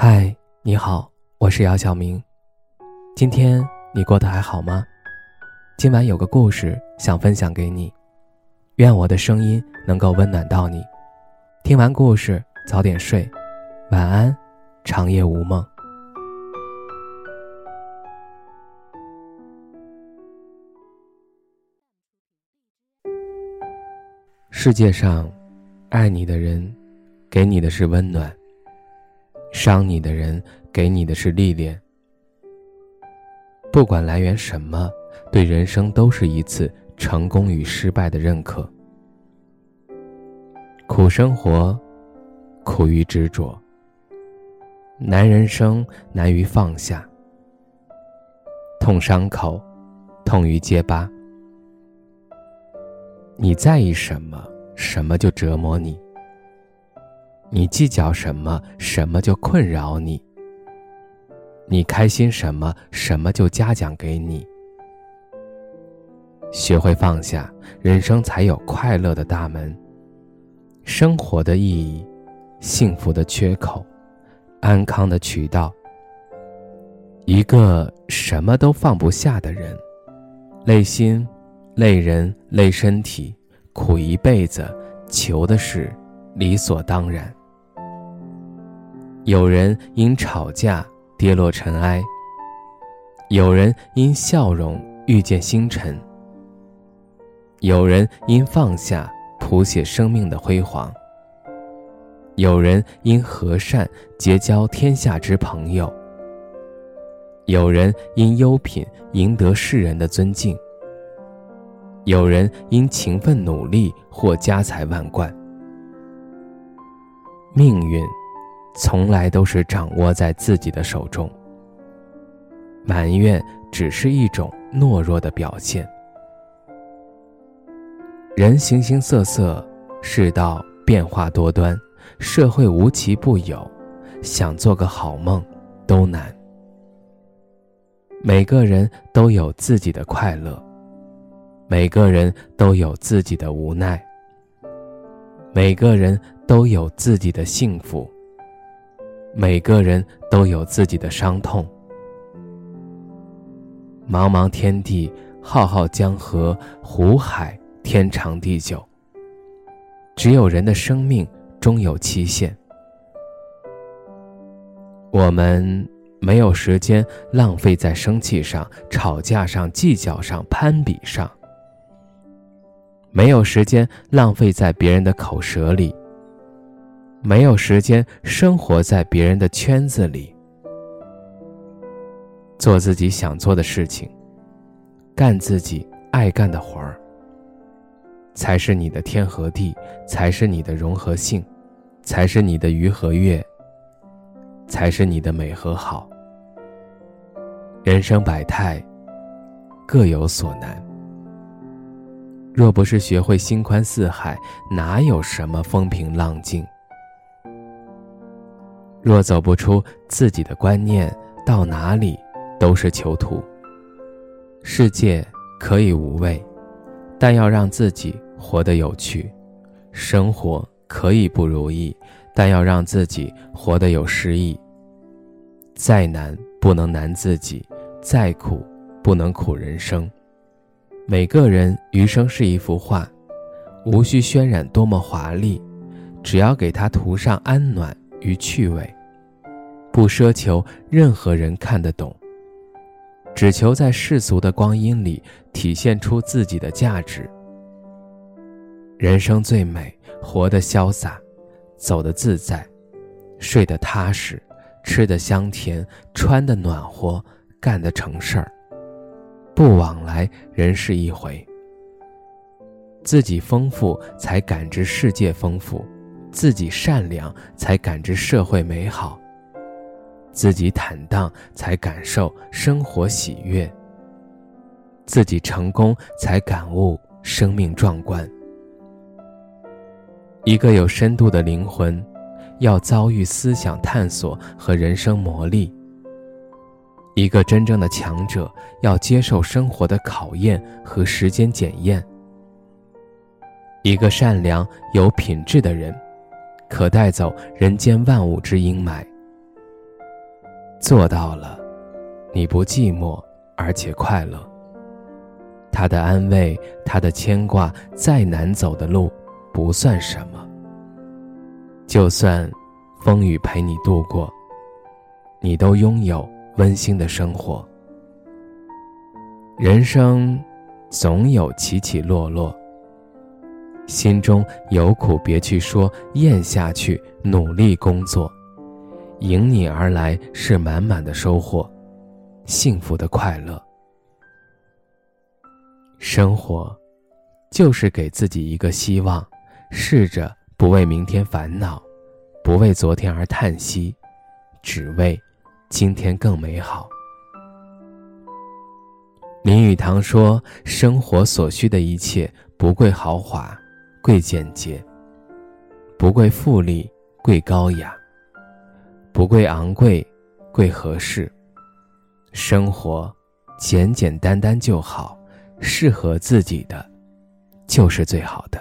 嗨，你好，我是姚晓明。今天你过得还好吗？今晚有个故事想分享给你，愿我的声音能够温暖到你。听完故事早点睡，晚安，长夜无梦。世界上，爱你的人，给你的是温暖。伤你的人给你的是历练，不管来源什么，对人生都是一次成功与失败的认可。苦生活，苦于执着；难人生，难于放下。痛伤口，痛于结疤。你在意什么，什么就折磨你。你计较什么，什么就困扰你；你开心什么，什么就嘉奖给你。学会放下，人生才有快乐的大门。生活的意义，幸福的缺口，安康的渠道。一个什么都放不下的人，累心，累人，累身体，苦一辈子，求的是理所当然。有人因吵架跌落尘埃，有人因笑容遇见星辰，有人因放下谱写生命的辉煌，有人因和善结交天下之朋友，有人因优品赢得世人的尊敬，有人因勤奋努力获家财万贯，命运。从来都是掌握在自己的手中。埋怨只是一种懦弱的表现。人形形色色，世道变化多端，社会无奇不有，想做个好梦都难。每个人都有自己的快乐，每个人都有自己的无奈，每个人都有自己的幸福。每个人都有自己的伤痛。茫茫天地，浩浩江河，湖海天长地久。只有人的生命终有期限。我们没有时间浪费在生气上、吵架上、计较上、攀比上，没有时间浪费在别人的口舌里。没有时间生活在别人的圈子里，做自己想做的事情，干自己爱干的活儿，才是你的天和地，才是你的融和性，才是你的鱼和月，才是你的美和好。人生百态，各有所难。若不是学会心宽似海，哪有什么风平浪静？若走不出自己的观念，到哪里都是囚徒。世界可以无味，但要让自己活得有趣；生活可以不如意，但要让自己活得有诗意。再难不能难自己，再苦不能苦人生。每个人余生是一幅画，无需渲染多么华丽，只要给它涂上安暖。与趣味，不奢求任何人看得懂，只求在世俗的光阴里体现出自己的价值。人生最美，活得潇洒，走得自在，睡得踏实，吃得香甜，穿得暖和，干得成事儿。不往来人世一回，自己丰富，才感知世界丰富。自己善良，才感知社会美好；自己坦荡，才感受生活喜悦；自己成功，才感悟生命壮观。一个有深度的灵魂，要遭遇思想探索和人生磨砺；一个真正的强者，要接受生活的考验和时间检验；一个善良有品质的人。可带走人间万物之阴霾，做到了，你不寂寞，而且快乐。他的安慰，他的牵挂，再难走的路，不算什么。就算风雨陪你度过，你都拥有温馨的生活。人生总有起起落落，心中有苦别去说，咽下去，努力工作，迎你而来是满满的收获，幸福的快乐。生活就是给自己一个希望，试着不为明天烦恼，不为昨天而叹息，只为今天更美好。林语堂说：“生活所需的一切，不贵豪华，贵简洁；不贵富丽，贵高雅；不贵昂贵，贵合适。生活简简单单就好，适合自己的，就是最好的。”